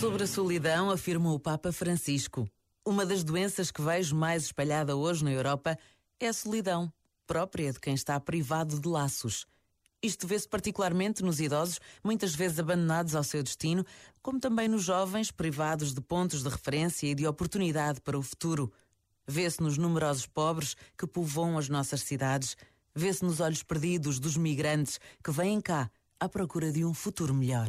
Sobre a solidão, afirma o Papa Francisco. Uma das doenças que vejo mais espalhada hoje na Europa é a solidão, própria de quem está privado de laços. Isto vê-se particularmente nos idosos, muitas vezes abandonados ao seu destino, como também nos jovens privados de pontos de referência e de oportunidade para o futuro. Vê-se nos numerosos pobres que povoam as nossas cidades. Vê-se nos olhos perdidos dos migrantes que vêm cá à procura de um futuro melhor.